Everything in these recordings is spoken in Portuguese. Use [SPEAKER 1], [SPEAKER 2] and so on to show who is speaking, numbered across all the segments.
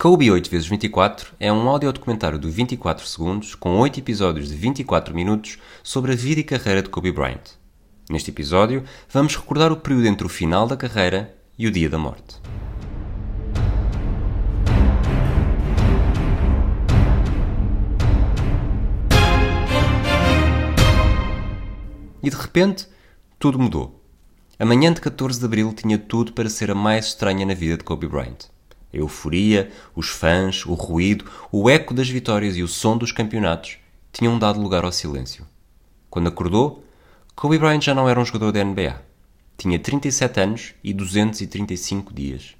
[SPEAKER 1] Kobe 8x24 é um audiodocumentário de 24 segundos com 8 episódios de 24 minutos sobre a vida e carreira de Kobe Bryant. Neste episódio, vamos recordar o período entre o final da carreira e o dia da morte. E de repente, tudo mudou. A manhã de 14 de abril tinha tudo para ser a mais estranha na vida de Kobe Bryant. A euforia, os fãs, o ruído, o eco das vitórias e o som dos campeonatos tinham dado lugar ao silêncio. Quando acordou, Kobe Bryant já não era um jogador da NBA. Tinha 37 anos e 235 dias.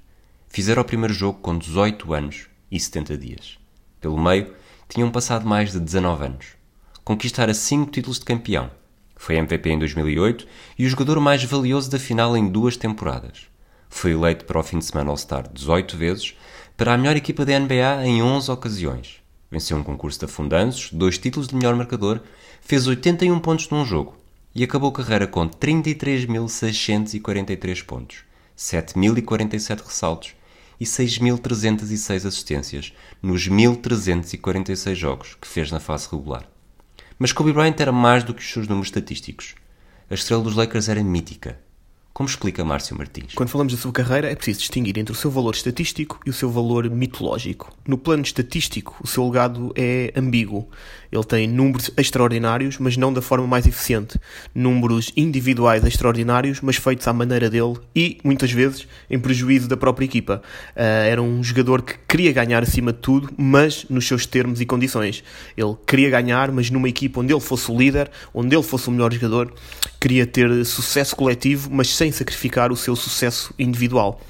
[SPEAKER 1] Fizera o primeiro jogo com 18 anos e 70 dias. Pelo meio, tinham passado mais de 19 anos. Conquistara 5 títulos de campeão. Foi MVP em 2008 e o jogador mais valioso da final em duas temporadas foi eleito para o fim de semana All-Star 18 vezes, para a melhor equipa da NBA em 11 ocasiões. Venceu um concurso de afundanços, dois títulos de melhor marcador, fez 81 pontos num jogo e acabou a carreira com 33.643 pontos, 7.047 ressaltos e 6.306 assistências nos 1.346 jogos que fez na fase regular. Mas Kobe Bryant era mais do que os seus números estatísticos. A estrela dos Lakers era mítica como explica Márcio Martins?
[SPEAKER 2] Quando falamos da sua carreira, é preciso distinguir entre o seu valor estatístico e o seu valor mitológico. No plano estatístico, o seu legado é ambíguo. Ele tem números extraordinários, mas não da forma mais eficiente. Números individuais extraordinários, mas feitos à maneira dele e, muitas vezes, em prejuízo da própria equipa. Uh, era um jogador que queria ganhar acima de tudo, mas nos seus termos e condições. Ele queria ganhar, mas numa equipa onde ele fosse o líder, onde ele fosse o melhor jogador, queria ter sucesso coletivo, mas sem sacrificar o seu sucesso individual.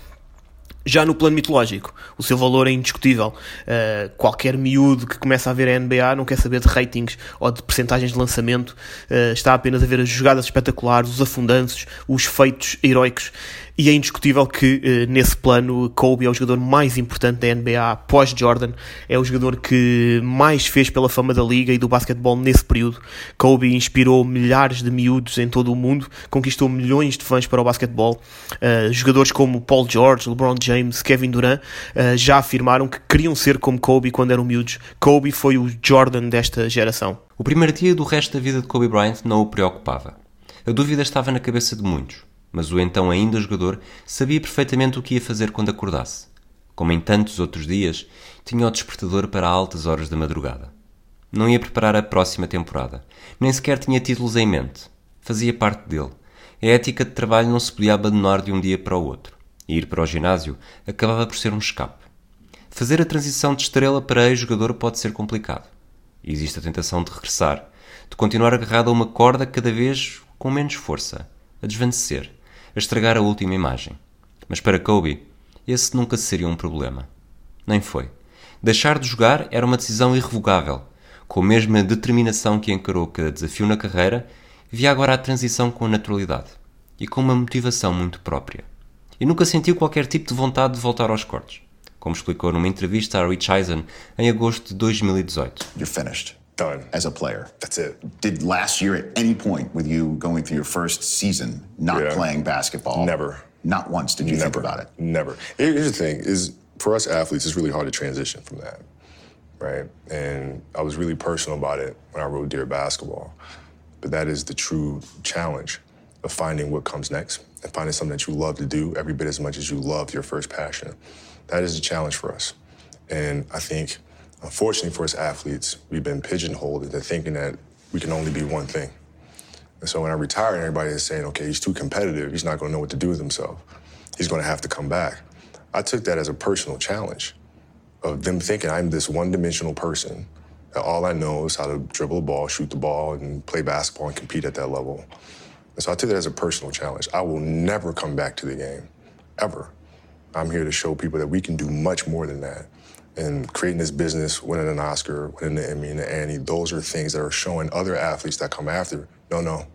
[SPEAKER 2] Já no plano mitológico, o seu valor é indiscutível. Uh, qualquer miúdo que começa a ver a NBA não quer saber de ratings ou de percentagens de lançamento, uh, está apenas a ver as jogadas espetaculares, os afundanços, os feitos heroicos. E é indiscutível que, eh, nesse plano, Kobe é o jogador mais importante da NBA pós-Jordan. É o jogador que mais fez pela fama da liga e do basquetebol nesse período. Kobe inspirou milhares de miúdos em todo o mundo, conquistou milhões de fãs para o basquetebol. Uh, jogadores como Paul George, LeBron James, Kevin Durant uh, já afirmaram que queriam ser como Kobe quando eram miúdos. Kobe foi o Jordan desta geração.
[SPEAKER 1] O primeiro dia do resto da vida de Kobe Bryant não o preocupava. A dúvida estava na cabeça de muitos mas o então ainda jogador sabia perfeitamente o que ia fazer quando acordasse. Como em tantos outros dias, tinha o despertador para altas horas da madrugada. Não ia preparar a próxima temporada, nem sequer tinha títulos em mente. Fazia parte dele. A ética de trabalho não se podia abandonar de um dia para o outro. E ir para o ginásio acabava por ser um escape. Fazer a transição de estrela para ex-jogador pode ser complicado. Existe a tentação de regressar, de continuar agarrado a uma corda cada vez com menos força, a desvanecer, a estragar a última imagem. Mas para Kobe, esse nunca seria um problema. Nem foi. Deixar de jogar era uma decisão irrevogável. Com a mesma determinação que encarou cada desafio na carreira, via agora a transição com naturalidade e com uma motivação muito própria. E nunca sentiu qualquer tipo de vontade de voltar aos cortes, como explicou numa entrevista a Rich Eisen em agosto de 2018.
[SPEAKER 3] You're finished. Done as a player.
[SPEAKER 4] That's it.
[SPEAKER 3] Did last year at any point with you going through your first season not yeah. playing basketball?
[SPEAKER 4] Never.
[SPEAKER 3] Not once did you
[SPEAKER 4] Never.
[SPEAKER 3] think about it?
[SPEAKER 4] Never. Here's the thing: is for us athletes, it's really hard to transition from that, right? And I was really personal about it when I wrote Dear Basketball. But that is the true challenge of finding what comes next and finding something that you love to do every bit as much as you loved your first passion. That is a challenge for us. And I think Unfortunately for us athletes, we've been pigeonholed into thinking that we can only be one thing. And so when I retired, everybody is saying, okay, he's too competitive. He's not going to know what to do with himself. He's going to have to come back. I took that as a personal challenge of them thinking I'm this one dimensional person that all I know is how to dribble a ball, shoot the ball, and play basketball and compete at that level. And so I took that as a personal challenge. I will never come back to the game, ever. I'm here to show people that we can do much more than that. And creating this business, winning an Oscar, winning the Emmy and the Annie, those are things that are showing other athletes that come after, no, no,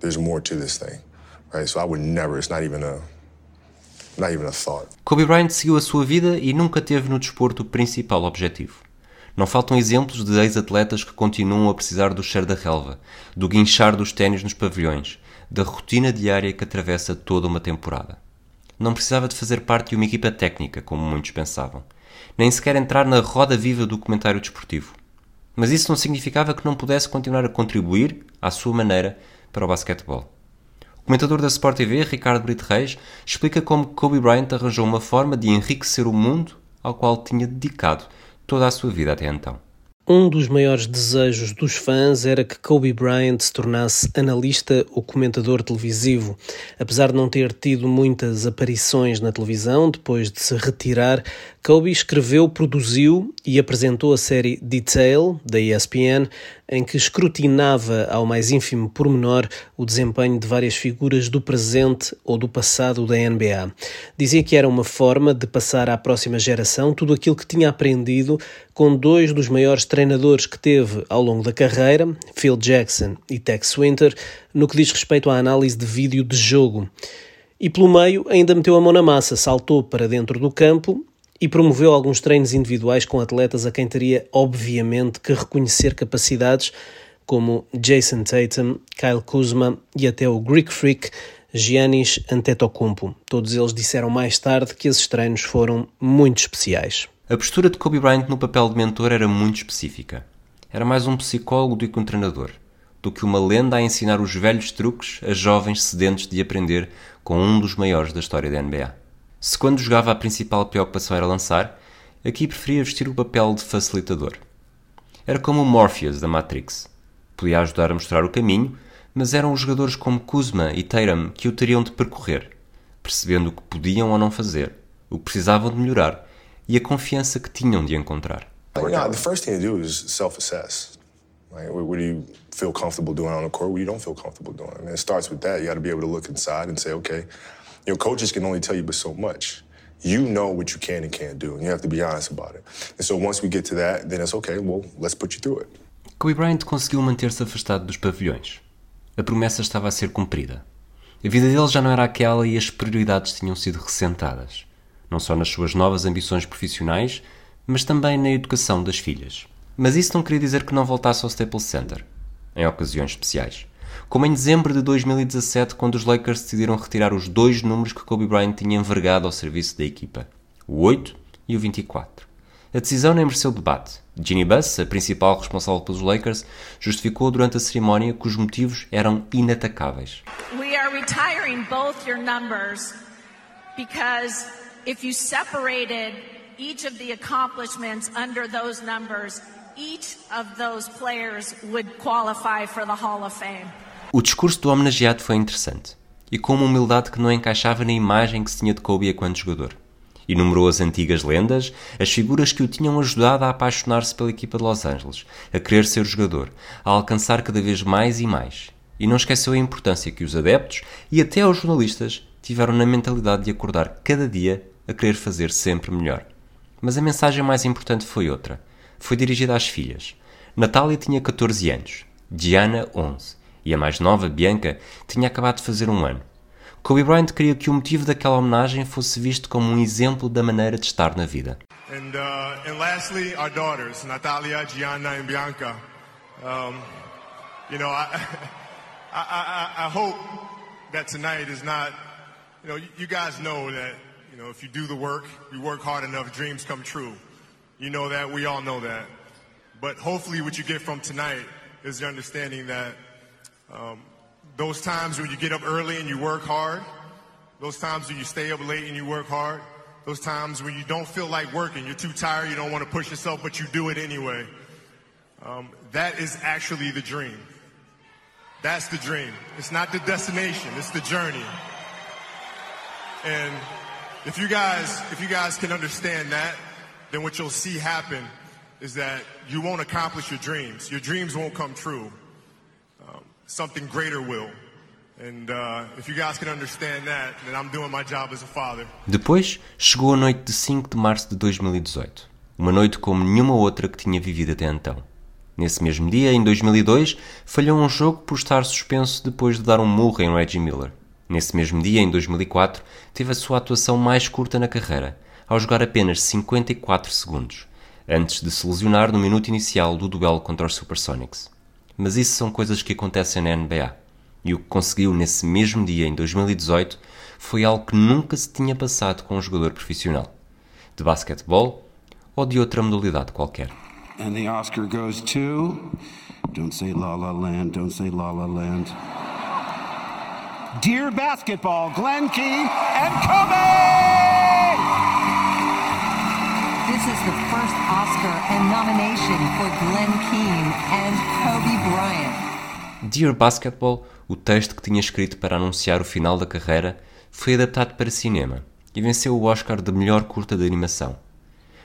[SPEAKER 4] there's more to this thing, right? So I would never, it's not even a, not even a thought.
[SPEAKER 1] Kobe Bryant seguiu a sua vida e nunca teve no desporto o principal objetivo. Não faltam exemplos de ex-atletas que continuam a precisar do cheiro da relva, do guinchar dos ténis nos pavilhões, da rotina diária que atravessa toda uma temporada. Não precisava de fazer parte de uma equipa técnica, como muitos pensavam nem sequer entrar na roda viva do comentário desportivo. Mas isso não significava que não pudesse continuar a contribuir, à sua maneira, para o basquetebol. O comentador da Sport TV, Ricardo Brito Reis, explica como Kobe Bryant arranjou uma forma de enriquecer o mundo ao qual tinha dedicado toda a sua vida até então.
[SPEAKER 5] Um dos maiores desejos dos fãs era que Kobe Bryant se tornasse analista ou comentador televisivo. Apesar de não ter tido muitas aparições na televisão depois de se retirar, Kobe escreveu, produziu e apresentou a série Detail, da ESPN, em que escrutinava ao mais ínfimo pormenor o desempenho de várias figuras do presente ou do passado da NBA. Dizia que era uma forma de passar à próxima geração tudo aquilo que tinha aprendido com dois dos maiores treinadores que teve ao longo da carreira, Phil Jackson e Tex Winter, no que diz respeito à análise de vídeo de jogo. E pelo meio ainda meteu a mão na massa, saltou para dentro do campo e promoveu alguns treinos individuais com atletas a quem teria, obviamente, que reconhecer capacidades como Jason Tatum, Kyle Kuzma e até o Greek Freak Giannis Antetokounmpo. Todos eles disseram mais tarde que esses treinos foram muito especiais.
[SPEAKER 1] A postura de Kobe Bryant no papel de mentor era muito específica. Era mais um psicólogo do que um treinador, do que uma lenda a ensinar os velhos truques a jovens sedentes de aprender com um dos maiores da história da NBA. Se quando jogava a principal preocupação era lançar, aqui preferia vestir o papel de facilitador. Era como o Morpheus da Matrix. Podia ajudar a mostrar o caminho, mas eram os jogadores como Kuzma e Tatum que o teriam de percorrer, percebendo o que podiam ou não fazer, o que precisavam de melhorar e a confiança que tinham de encontrar.
[SPEAKER 4] Yeah, the first thing to do is self-assess. Right? What do you feel comfortable doing on the court? What you don't feel comfortable doing? And it starts with that. You got to be able to look inside and say, okay, Your coaches can only tell you but so much. You know what you can and can't do, and you have to be honest about it. And so once we get to that, then it's okay, well, let's put you through it.
[SPEAKER 1] Kobe Bryant conseguiu manter-se afastado dos pavilhões. A promessa estava a ser cumprida. A vida dele já não era aquela e as prioridades tinham sido ressentadas, não só nas suas novas ambições profissionais, mas também na educação das filhas. Mas isso não queria dizer que não voltasse ao Staples Center, em ocasiões especiais como em dezembro de 2017, quando os Lakers decidiram retirar os dois números que Kobe Bryant tinha envergado ao serviço da equipa, o 8 e o 24. A decisão nem mereceu debate. Ginny Buss, a principal responsável pelos Lakers, justificou durante a cerimónia que os motivos eram inatacáveis.
[SPEAKER 6] We are retiring both your numbers because if you separated each of the accomplishments under those numbers, each of those players would qualify for the Hall of Fame.
[SPEAKER 1] O discurso do homenageado foi interessante e com uma humildade que não encaixava na imagem que se tinha de Kobe enquanto jogador. Enumerou as antigas lendas, as figuras que o tinham ajudado a apaixonar-se pela equipa de Los Angeles, a querer ser jogador, a alcançar cada vez mais e mais. E não esqueceu a importância que os adeptos e até os jornalistas tiveram na mentalidade de acordar cada dia a querer fazer sempre melhor. Mas a mensagem mais importante foi outra. Foi dirigida às filhas. Natália tinha 14 anos, Diana 11 e a mais nova, Bianca, tinha acabado de fazer um ano. Kobe Bryant queria que o motivo daquela homenagem fosse visto como um exemplo da maneira de estar na vida.
[SPEAKER 7] And, uh, and lastly, our daughters, Natalia, Gianna, and Bianca. Um, you know, I, I, I, I hope that tonight is not, you know, you guys know that, you know, if you do the work, you work hard enough, dreams come true. You know that, we all know that. But hopefully what you get from tonight is the understanding that um, those times when you get up early and you work hard, those times when you stay up late and you work hard, those times when you don't feel like working, you're too tired, you don't want to push yourself, but you do it anyway. Um, that is actually the dream. That's the dream. It's not the destination, it's the journey. And if you guys, if you guys can understand that, then what you'll see happen is that you won't accomplish your dreams. Your dreams won't come true something greater will. And if you guys can understand that, then I'm doing my job as a father.
[SPEAKER 1] Depois chegou a noite de 5 de março de 2018. Uma noite como nenhuma outra que tinha vivido até então. Nesse mesmo dia, em 2002, falhou um jogo por estar suspenso depois de dar um murro em Reggie Miller. Nesse mesmo dia, em 2004, teve a sua atuação mais curta na carreira, ao jogar apenas 54 segundos, antes de se lesionar no minuto inicial do duelo contra os Supersonics mas isso são coisas que acontecem na NBA. E o que conseguiu nesse mesmo dia, em 2018, foi algo que nunca se tinha passado com um jogador profissional. De basquetebol, ou de outra modalidade qualquer.
[SPEAKER 8] And the Oscar goes to. Don't say La La Land, don't say La La Land. Dear Basketball, Glenn Keane and Kobe!
[SPEAKER 9] This is the first Oscar and nomination for Glenn Keane and Kobe Bryant.
[SPEAKER 1] Dear Basketball, o texto que tinha escrito para anunciar o final da carreira, foi adaptado para cinema e venceu o Oscar de melhor curta de animação.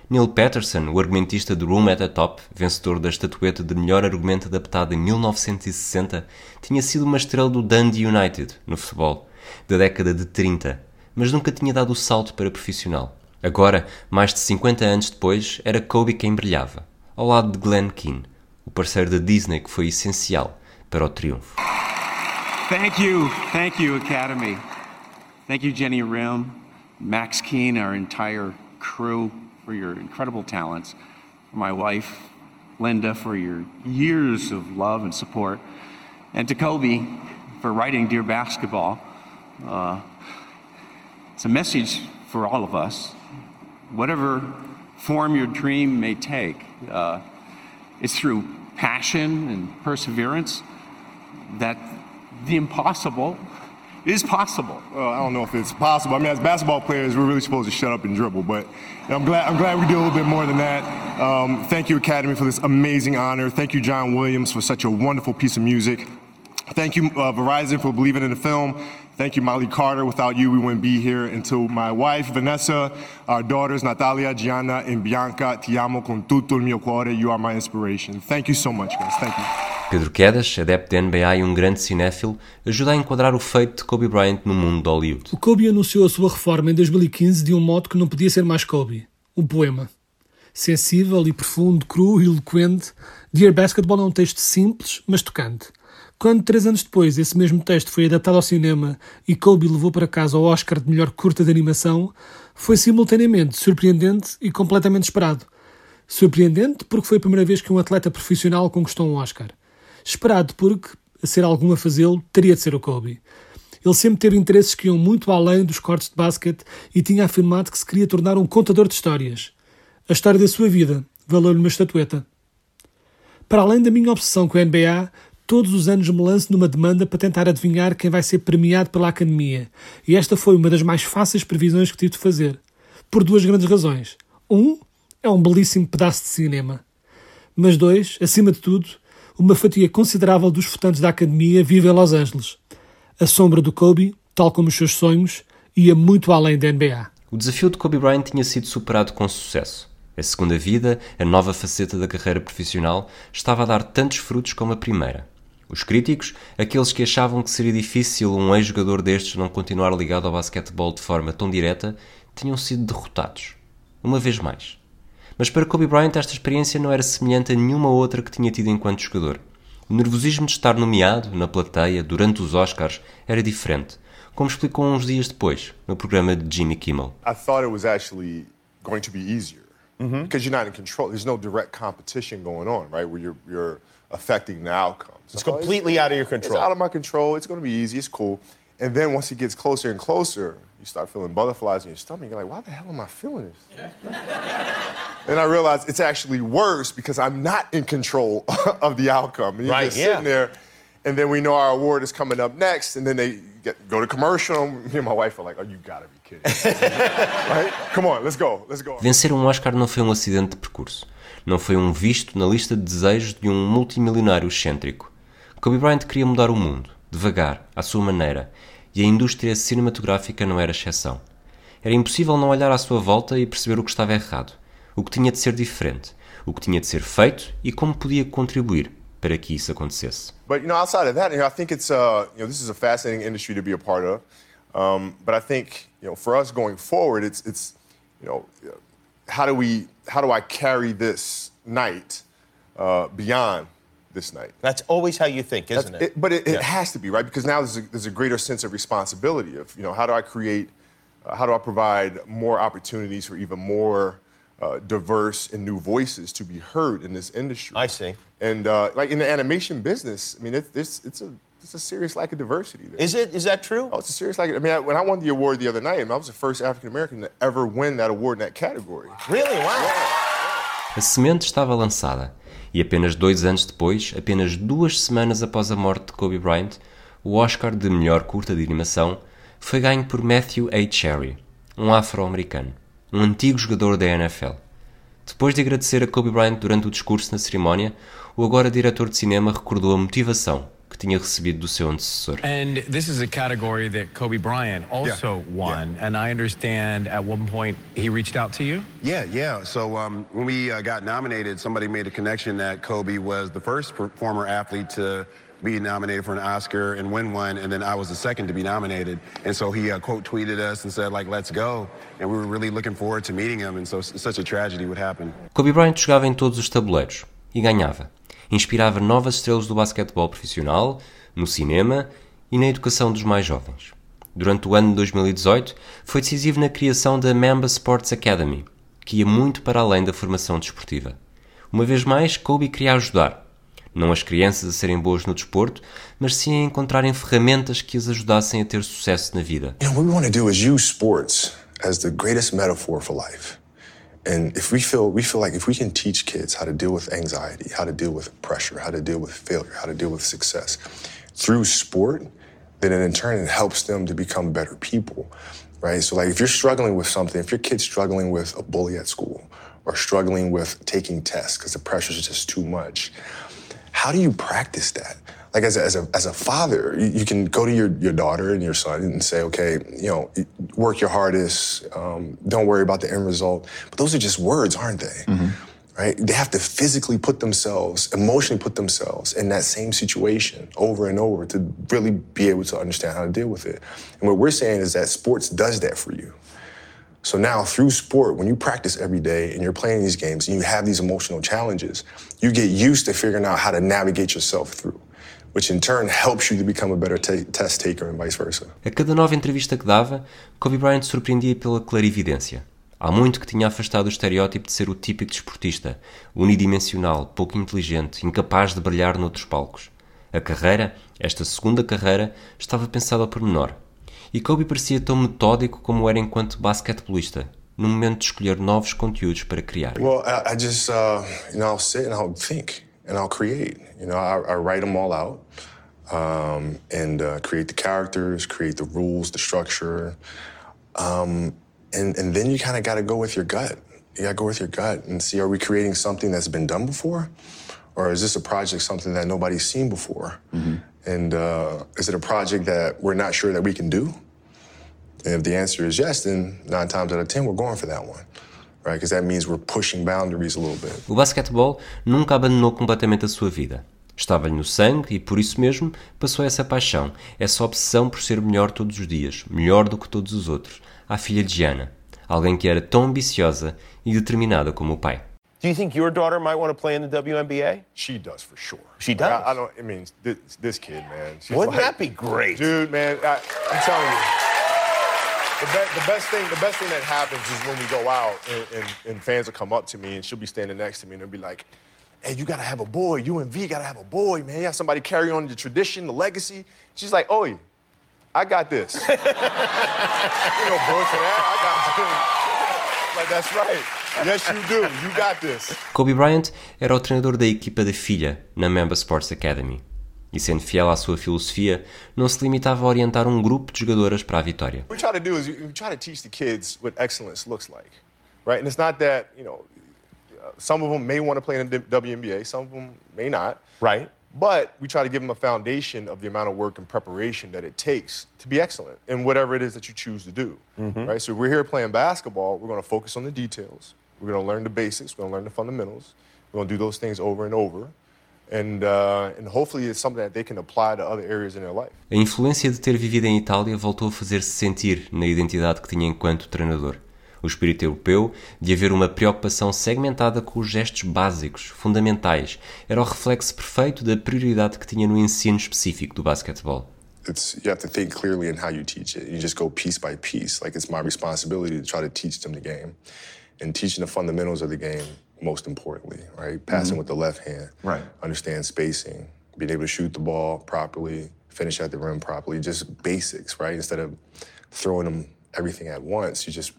[SPEAKER 1] Neil Patterson, o argumentista de Room at the Top, vencedor da estatueta de melhor argumento adaptado em 1960, tinha sido uma estrela do Dundee United, no futebol, da década de 30, mas nunca tinha dado o salto para profissional. Agora, mais de 50 anos depois, era Kobe quem brilhava, ao lado de Glenn Keane, o parceiro da Disney que foi essencial para o triunfo.
[SPEAKER 8] Thank you, thank you, Academy. Thank you, Jenny Rim, Max Keane, our entire crew. for your incredible talents, my wife, Linda, for your years of love and support, and to Kobe for writing Dear Basketball. Uh, it's a message for all of us. Whatever form your dream may take, uh, it's through passion and perseverance that the impossible is possible.
[SPEAKER 10] Well, I don't know if it's possible. I mean, as basketball players, we're really supposed to shut up and dribble, but I'm glad I'm glad we do a little bit more than that. Um, thank you, Academy, for this amazing honor. Thank you, John Williams, for such a wonderful piece of music. Thank you, uh, Verizon, for believing in the film. Thank you, Molly Carter. Without you, we wouldn't be here. And to my wife, Vanessa, our daughters, Natalia, Gianna, and Bianca, ti amo con tutto il mio cuore. You are my inspiration. Thank you so much, guys. Thank you.
[SPEAKER 1] Pedro Quedas, adepto de NBA e um grande cinéfilo, ajuda a enquadrar o feito de Kobe Bryant no mundo de Hollywood.
[SPEAKER 11] O Kobe anunciou a sua reforma em 2015 de um modo que não podia ser mais Kobe, um poema. Sensível e profundo, cru e eloquente, Dear Basketball é um texto simples, mas tocante. Quando, três anos depois, esse mesmo texto foi adaptado ao cinema e Kobe levou para casa o Oscar de melhor curta de animação, foi simultaneamente surpreendente e completamente esperado. Surpreendente porque foi a primeira vez que um atleta profissional conquistou um Oscar esperado porque, a ser algum a fazê-lo, teria de ser o Kobe. Ele sempre teve interesses que iam muito além dos cortes de basquete e tinha afirmado que se queria tornar um contador de histórias. A história da sua vida valeu-lhe uma estatueta. Para além da minha obsessão com a NBA, todos os anos me lanço numa demanda para tentar adivinhar quem vai ser premiado pela Academia, e esta foi uma das mais fáceis previsões que tive de fazer. Por duas grandes razões. Um, é um belíssimo pedaço de cinema. Mas dois, acima de tudo, uma fatia considerável dos votantes da Academia vive em Los Angeles. A sombra do Kobe, tal como os seus sonhos, ia muito além da NBA.
[SPEAKER 1] O desafio de Kobe Bryant tinha sido superado com sucesso. A segunda vida, a nova faceta da carreira profissional, estava a dar tantos frutos como a primeira. Os críticos, aqueles que achavam que seria difícil um ex-jogador destes não continuar ligado ao basquetebol de forma tão direta, tinham sido derrotados. Uma vez mais. Mas para Kobe Bryant esta experiência não era semelhante a nenhuma outra que tinha tido enquanto jogador. O nervosismo de estar nomeado na plateia durante os Oscars era diferente, como explicou uns dias depois no programa de Jimmy Kimmel.
[SPEAKER 7] I thought it was actually going to be easier mm -hmm. because you're not in control. There's no direct competition going on, right? Where you're you're affecting the outcome.
[SPEAKER 12] It's so completely it's, out of your control.
[SPEAKER 7] It's out of my control. It's going to be easy. It's cool. And then once it gets closer and closer, you start feeling butterflies in your stomach. You're like, why the hell am I feeling this? and I realized it's actually worse because I'm not in control of the outcome. And you're
[SPEAKER 12] right,
[SPEAKER 7] just
[SPEAKER 12] yeah.
[SPEAKER 7] sitting there, and then we know our award is coming up next, and then they get, go to commercial. Me and my wife are like, oh, you gotta be kidding. right? Come on, let's go, let's go.
[SPEAKER 1] Vencer um Oscar não foi um acidente de percurso. Não foi um visto na lista de desejos de um multimilionário excêntrico. Kobe Bryant queria mudar o mundo, devagar, à sua maneira, e a indústria cinematográfica não era exceção. Era impossível não olhar à sua volta e perceber o que estava errado, o que tinha de ser diferente, o que tinha de ser feito e como podia contribuir para que isso acontecesse.
[SPEAKER 7] But you know, outside of that, you know, I think it's uh, you know, this is a fascinating industry to be a part of. Um, but I think you know, for us going forward, it's it's you know, how do we how do I carry this night uh, beyond this night.
[SPEAKER 12] That's always how you think, isn't it?
[SPEAKER 7] it? But it, it yeah. has to be, right? Because now there's a, there's a greater sense of responsibility of, you know, how do I create, uh, how do I provide more opportunities for even more uh, diverse and new voices to be heard in this industry?
[SPEAKER 12] I see.
[SPEAKER 7] And uh, like in the animation business, I mean, it, it's, it's a it's a serious lack of diversity. There.
[SPEAKER 12] Is it? Is that true?
[SPEAKER 7] Oh, it's a serious lack. Of, I mean, I, when I won the award the other night, I, mean, I was the first African American to ever win that award in that category.
[SPEAKER 12] Really? Wow.
[SPEAKER 7] Yeah.
[SPEAKER 1] A semente estava lançada e apenas dois anos depois, apenas duas semanas após a morte de Kobe Bryant, o Oscar de melhor curta de animação foi ganho por Matthew A. Cherry, um afro-americano, um antigo jogador da NFL. Depois de agradecer a Kobe Bryant durante o discurso na cerimónia, o agora diretor de cinema recordou a motivação que tinha recebido do seu antecessor.
[SPEAKER 13] And this is a category that Kobe Bryant also yeah. won, yeah. and I understand at one point he reached out to you.
[SPEAKER 14] Yeah, yeah. So um, when we uh, got nominated, somebody made a connection that Kobe was the first former athlete to be nominated for an Oscar and win one, and then I was the second to be nominated. And so he uh, quote tweeted us and said like, "Let's go," and we were really looking forward to meeting him. And so such a tragedy would happen.
[SPEAKER 1] Kobe Bryant jogava em todos os tabuleiros e ganhava. inspirava novas estrelas do basquetebol profissional, no cinema e na educação dos mais jovens. Durante o ano de 2018, foi decisivo na criação da Mamba Sports Academy, que ia muito para além da formação desportiva. Uma vez mais, Kobe queria ajudar, não as crianças a serem boas no desporto, mas sim a encontrarem ferramentas que as ajudassem a ter sucesso na vida.
[SPEAKER 4] You know, what we want to do is use sports as the greatest metaphor for life. And if we feel we feel like if we can teach kids how to deal with anxiety, how to deal with pressure, how to deal with failure, how to deal with success through sport, then in turn it helps them to become better people. Right? So like if you're struggling with something, if your kid's struggling with a bully at school or struggling with taking tests because the pressure is just too much, how do you practice that? like as a, as a, as a father, you, you, can go to your, your daughter and your son and say, okay, you know, work your hardest, um, don't worry about the end result. But those are just words, aren't they? Mm-hmm. Right? They have to physically put themselves, emotionally put themselves in that same situation over and over to really be able to understand how to deal with it. And what we're saying is that sports does that for you. So now through sport, when you practice every day and you're playing these games and you have these emotional challenges, you get used to figuring out how to navigate yourself through. which in turn helps you to become a better test taker and vice versa.
[SPEAKER 1] A cada nova entrevista que dava, Kobe Bryant surpreendia pela clarividência. Há muito que tinha afastado o estereótipo de ser o típico desportista, unidimensional, pouco inteligente, incapaz de brilhar noutros palcos. A carreira, esta segunda carreira, estava pensada por menor. E Kobe parecia tão metódico como era enquanto basquetebolista, no momento de escolher novos conteúdos para criar.
[SPEAKER 4] Well, I, I just, uh, you know, I'll sit and I'll think. and I'll create. You know, I, I write them all out um, and uh, create the characters, create the rules, the structure, um, and and then you kind of got to go with your gut. You got to go with your gut and see: Are we creating something that's been done before, or is this a project something that nobody's seen before? Mm-hmm. And uh, is it a project that we're not sure that we can do? And if the answer is yes, then nine times out of ten, we're going for that one. right? That means we're pushing boundaries a little bit.
[SPEAKER 1] O basquetebol nunca abandonou completamente a sua vida. Estava-lhe no sangue e por isso mesmo passou essa paixão, essa obsessão por ser melhor todos os dias, melhor do que todos os outros, à filha de Gianna, alguém que era tão ambiciosa e determinada como o pai.
[SPEAKER 12] Do you think your daughter might want to play in the WNBA?
[SPEAKER 7] She does for sure.
[SPEAKER 12] She does.
[SPEAKER 7] I, I don't. I mean, this, this kid, man.
[SPEAKER 12] Wouldn't like, that be great,
[SPEAKER 7] dude? Man, I, I'm telling you. the, be- the, best thing, the best thing that happens is when we go out and, and, and, fans will come up to me and she'll be standing next to me and they'll be like, "Hey, you gotta have a boy. You and V gotta have a boy, man. You have somebody carry on the tradition, the legacy." She's like, "Oh, I got this." you know, boy, for that, I got this. Like that's right. Yes, you do. You got this.
[SPEAKER 1] Kobe Bryant era o treinador da equipa da filha na Member Sports Academy. e sendo fiel à sua filosofia, não se limitava a orientar um grupo de jogadoras para a vitória.
[SPEAKER 7] What we try to do is we try to teach the kids what excellence looks like, right? And it's not that, you know, some of them may want to play in the WNBA, some of them may not.
[SPEAKER 12] Right.
[SPEAKER 7] But we try to give them a foundation of the amount of work and preparation that it takes to be excellent in whatever it is that you choose to do. Mm-hmm. Right? So we're here playing basketball, we're going to focus on the details. We're going to learn the basics, we're going to learn the fundamentals. We're going to do those things over and over. And, uh, and hopefully it's something that they can apply to other areas in their life.
[SPEAKER 1] A influência de ter vivido em Itália voltou a fazer-se sentir na identidade que tinha enquanto treinador. O espírito europeu de haver uma preocupação segmentada com os gestos básicos, fundamentais, era o reflexo perfeito da prioridade que tinha no ensino específico do basquetebol.
[SPEAKER 4] It's, you have to think clearly in how you teach it. You just go piece by piece. Like it's my responsibility to try to teach them the game. And teaching the fundamentals of the game most importantly, right? Passing mm-hmm. with the left hand.
[SPEAKER 12] Right.
[SPEAKER 4] Understand spacing, being able to shoot the ball properly, finish at the rim properly, just basics, right? Instead of throwing them everything at once, you just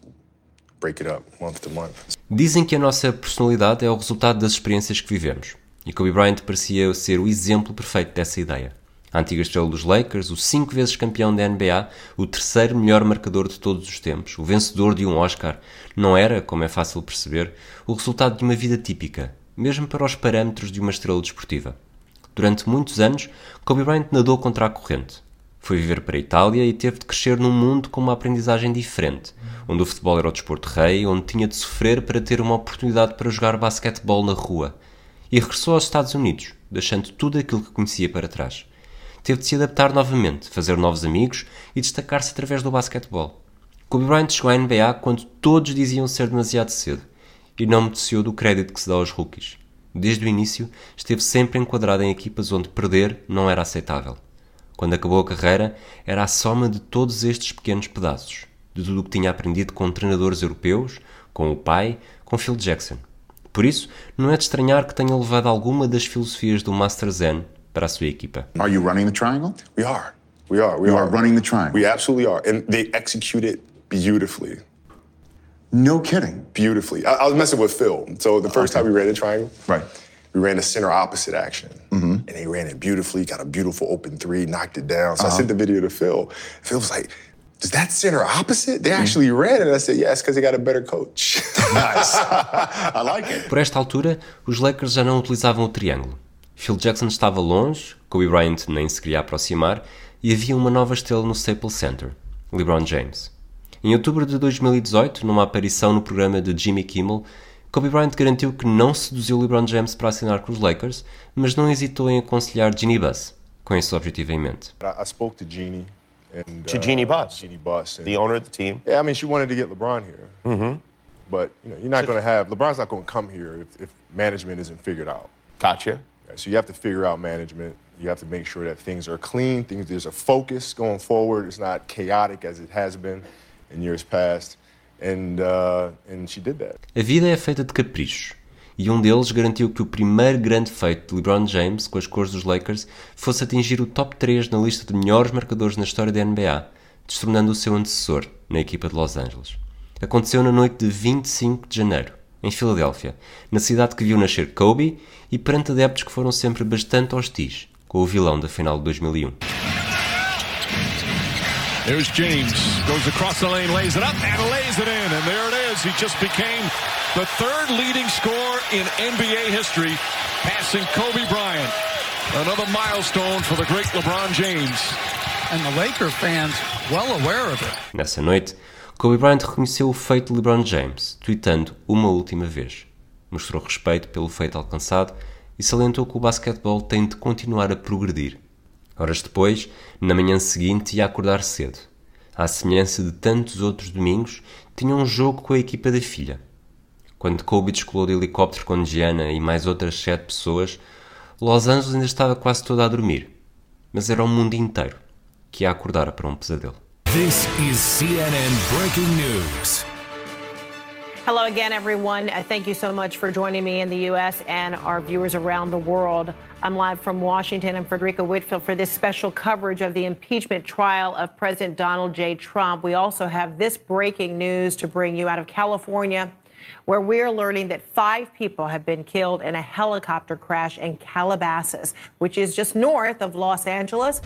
[SPEAKER 1] Dizem que a nossa personalidade é o resultado das experiências que vivemos. E Kobe Bryant parecia ser o exemplo perfeito dessa ideia. A antiga estrela dos Lakers, o cinco vezes campeão da NBA, o terceiro melhor marcador de todos os tempos, o vencedor de um Oscar, não era, como é fácil perceber, o resultado de uma vida típica, mesmo para os parâmetros de uma estrela desportiva. Durante muitos anos, Kobe Bryant nadou contra a corrente. Foi viver para a Itália e teve de crescer num mundo com uma aprendizagem diferente, onde o futebol era o desporto rei, onde tinha de sofrer para ter uma oportunidade para jogar basquetebol na rua. E regressou aos Estados Unidos, deixando tudo aquilo que conhecia para trás. Teve de se adaptar novamente, fazer novos amigos e destacar-se através do basquetebol. Kobe Bryant chegou à NBA quando todos diziam ser demasiado cedo e não mereceu do crédito que se dá aos rookies. Desde o início, esteve sempre enquadrado em equipas onde perder não era aceitável. Quando acabou a carreira, era a soma de todos estes pequenos pedaços, de tudo o que tinha aprendido com treinadores europeus, com o pai, com Phil Jackson. Por isso, não é de estranhar que tenha levado alguma das filosofias do Master Zen para a sua equipa.
[SPEAKER 3] Are you running the triangle?
[SPEAKER 4] We are. We are. We are.
[SPEAKER 3] are running the triangle.
[SPEAKER 4] We absolutely are. And they execute it beautifully.
[SPEAKER 3] No kidding.
[SPEAKER 4] Beautifully. I, I was messing with Phil. So the first time we ran the triangle,
[SPEAKER 3] Right.
[SPEAKER 4] We ran a center opposite action.
[SPEAKER 3] Mm-hmm.
[SPEAKER 4] And they ran it beautifully, got a beautiful open three, knocked it down. So I
[SPEAKER 3] Uh-huh.
[SPEAKER 4] sent the video to Phil. Phil was like, Does that center opposite? They actually ran it. And I said, Yeah, it's because they got a better coach.
[SPEAKER 3] Nice. I like it.
[SPEAKER 1] Por esta altura, os Lakers já não utilizavam o triângulo. Phil Jackson estava longe, Kobe Bryant nem se queria aproximar e havia uma nova estrela no Staples Center, LeBron James. Em outubro de 2018, numa aparição no programa de Jimmy Kimmel, Kobe Bryant garantiu que não seduziu LeBron James para assinar com os Lakers, mas não hesitou em aconselhar Ginny Buss, com esse objetivo em mente.
[SPEAKER 7] I, I spoke to Jeannie and
[SPEAKER 12] To Jeannie Buss?
[SPEAKER 7] Jeannie Buss, and,
[SPEAKER 12] The owner of the team.
[SPEAKER 7] Yeah, I mean, she wanted to get LeBron here,
[SPEAKER 12] Mm-hmm.
[SPEAKER 7] but you know, you're not going to have LeBron's not going to come here if, if management isn't figured out.
[SPEAKER 12] Gotcha.
[SPEAKER 7] So you have to figure out management. You have to make sure that things are clean. Things there's a focus going forward. It's not chaotic as it has been in years past, and uh, and she did that.
[SPEAKER 1] A vida é feita de caprichos, e um deles garantiu que o primeiro grande feito de LeBron James com as cores dos Lakers fosse atingir o top 3 na lista de melhores marcadores na história da NBA, destronando o seu antecessor na equipa de Los Angeles. Aconteceu na noite de 25 de janeiro, em Filadélfia, na cidade que viu nascer Kobe e perante adeptos que foram sempre bastante hostis com o vilão da final de 2001.
[SPEAKER 15] There's James. Goes across the lane, lays it up, and lays is. He just became the third leading scorer in NBA history, passing Kobe Bryant. Another milestone for the great LeBron James.
[SPEAKER 16] And the Laker fans well aware of it.
[SPEAKER 1] Nessa noite, Kobe Bryant reconheceu o feito de LeBron James, tweetando uma última vez. Mostrou respeito pelo feito alcançado e salientou que o basquetebol tem de continuar a progredir. Horas depois, na manhã seguinte, ia acordar cedo. À semelhança de tantos outros domingos, tinha um jogo com a equipa da filha. Quando Kobe descolou de helicóptero com Gianna e mais outras sete pessoas, Los Angeles ainda estava quase toda a dormir. Mas era o mundo inteiro que ia acordar para um pesadelo.
[SPEAKER 17] This is CNN Breaking News.
[SPEAKER 18] Hello again, everyone. Uh, thank you so much for joining me in the U.S. and our viewers around the world. I'm live from Washington. I'm Frederica Whitfield for this special coverage of the impeachment trial of President Donald J. Trump. We also have this breaking news to bring you out of California, where we're learning that five people have been killed in a helicopter crash in Calabasas, which is just north of Los Angeles.